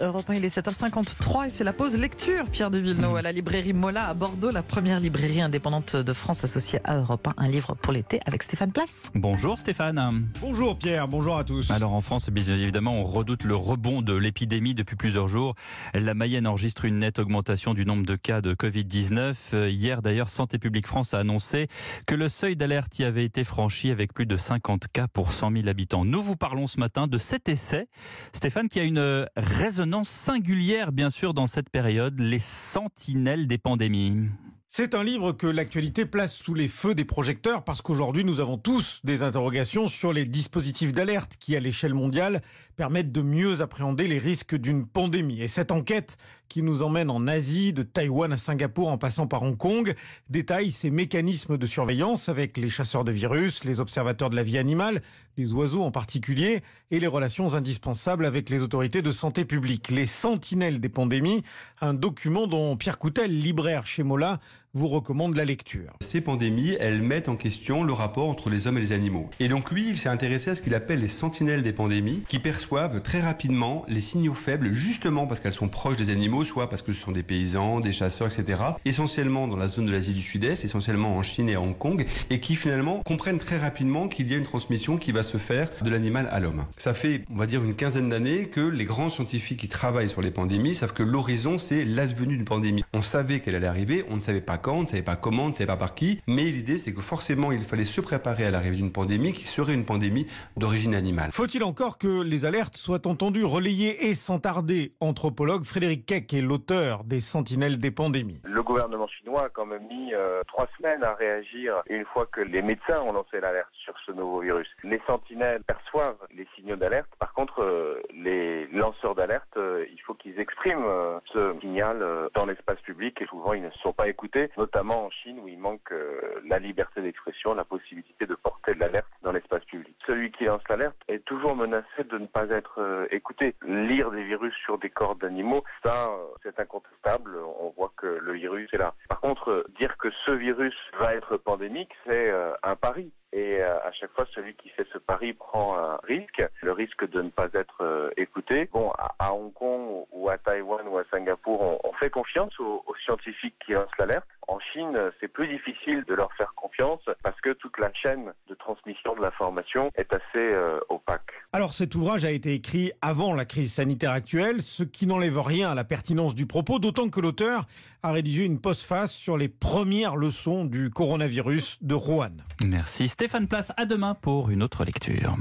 Europe 1, il est 7h53 et c'est la pause lecture, Pierre de Villeneuve, à la librairie Mola à Bordeaux, la première librairie indépendante de France associée à Europe 1. Un livre pour l'été avec Stéphane Place. Bonjour Stéphane. Bonjour Pierre, bonjour à tous. Alors en France, bien évidemment, on redoute le rebond de l'épidémie depuis plusieurs jours. La Mayenne enregistre une nette augmentation du nombre de cas de Covid-19. Hier d'ailleurs, Santé publique France a annoncé que le seuil d'alerte y avait été franchi avec plus de 50 cas pour 100 000 habitants. Nous vous parlons ce matin de cet essai, Stéphane, qui a une résonance singulière, bien sûr, dans cette période, les sentinelles des pandémies. C'est un livre que l'actualité place sous les feux des projecteurs parce qu'aujourd'hui nous avons tous des interrogations sur les dispositifs d'alerte qui à l'échelle mondiale permettent de mieux appréhender les risques d'une pandémie. Et cette enquête qui nous emmène en Asie, de Taïwan à Singapour en passant par Hong Kong, détaille ces mécanismes de surveillance avec les chasseurs de virus, les observateurs de la vie animale, des oiseaux en particulier, et les relations indispensables avec les autorités de santé publique. Les sentinelles des pandémies, un document dont Pierre Coutel, libraire chez Mola, vous recommande la lecture. Ces pandémies, elles mettent en question le rapport entre les hommes et les animaux. Et donc lui, il s'est intéressé à ce qu'il appelle les sentinelles des pandémies, qui perçoivent très rapidement les signaux faibles, justement parce qu'elles sont proches des animaux, soit parce que ce sont des paysans, des chasseurs, etc. Essentiellement dans la zone de l'Asie du Sud-Est, essentiellement en Chine et à Hong Kong, et qui finalement comprennent très rapidement qu'il y a une transmission qui va se faire de l'animal à l'homme. Ça fait, on va dire, une quinzaine d'années que les grands scientifiques qui travaillent sur les pandémies savent que l'horizon, c'est l'advenue d'une pandémie. On savait qu'elle allait arriver, on ne savait pas quand, on ne savait pas comment, on ne savait pas par qui, mais l'idée c'est que forcément il fallait se préparer à l'arrivée d'une pandémie qui serait une pandémie d'origine animale. Faut-il encore que les alertes soient entendues, relayées et sans tarder? Anthropologue Frédéric Keck est l'auteur des Sentinelles des pandémies. Le gouvernement chinois a quand même mis euh, trois semaines à réagir une fois que les médecins ont lancé l'alerte sur ce nouveau virus. Les sentinelles perçoivent les signaux d'alerte. Contre, euh, les lanceurs d'alerte, euh, il faut qu'ils expriment ce signal dans l'espace public et souvent ils ne sont pas écoutés, notamment en Chine où il manque la liberté d'expression, la possibilité de porter l'alerte dans l'espace public. Celui qui lance l'alerte est toujours menacé de ne pas être écouté. Lire des virus sur des corps d'animaux, ça c'est incontestable. On voit que le virus est là. Par contre, dire que ce virus va être pandémique, c'est un pari. Et à chaque fois, celui qui fait ce pari prend un risque, le risque de ne pas être écouté. Bon, à Hong Kong ou à Taïwan ou à Singapour, on, fait confiance aux, scientifiques qui lancent l'alerte. En Chine, c'est plus difficile de leur faire confiance parce que toute la chaîne de transmission de l'information est assez euh, opaque. Alors cet ouvrage a été écrit avant la crise sanitaire actuelle, ce qui n'enlève rien à la pertinence du propos, d'autant que l'auteur a rédigé une postface sur les premières leçons du coronavirus de Wuhan. Merci Stéphane Place, à demain pour une autre lecture.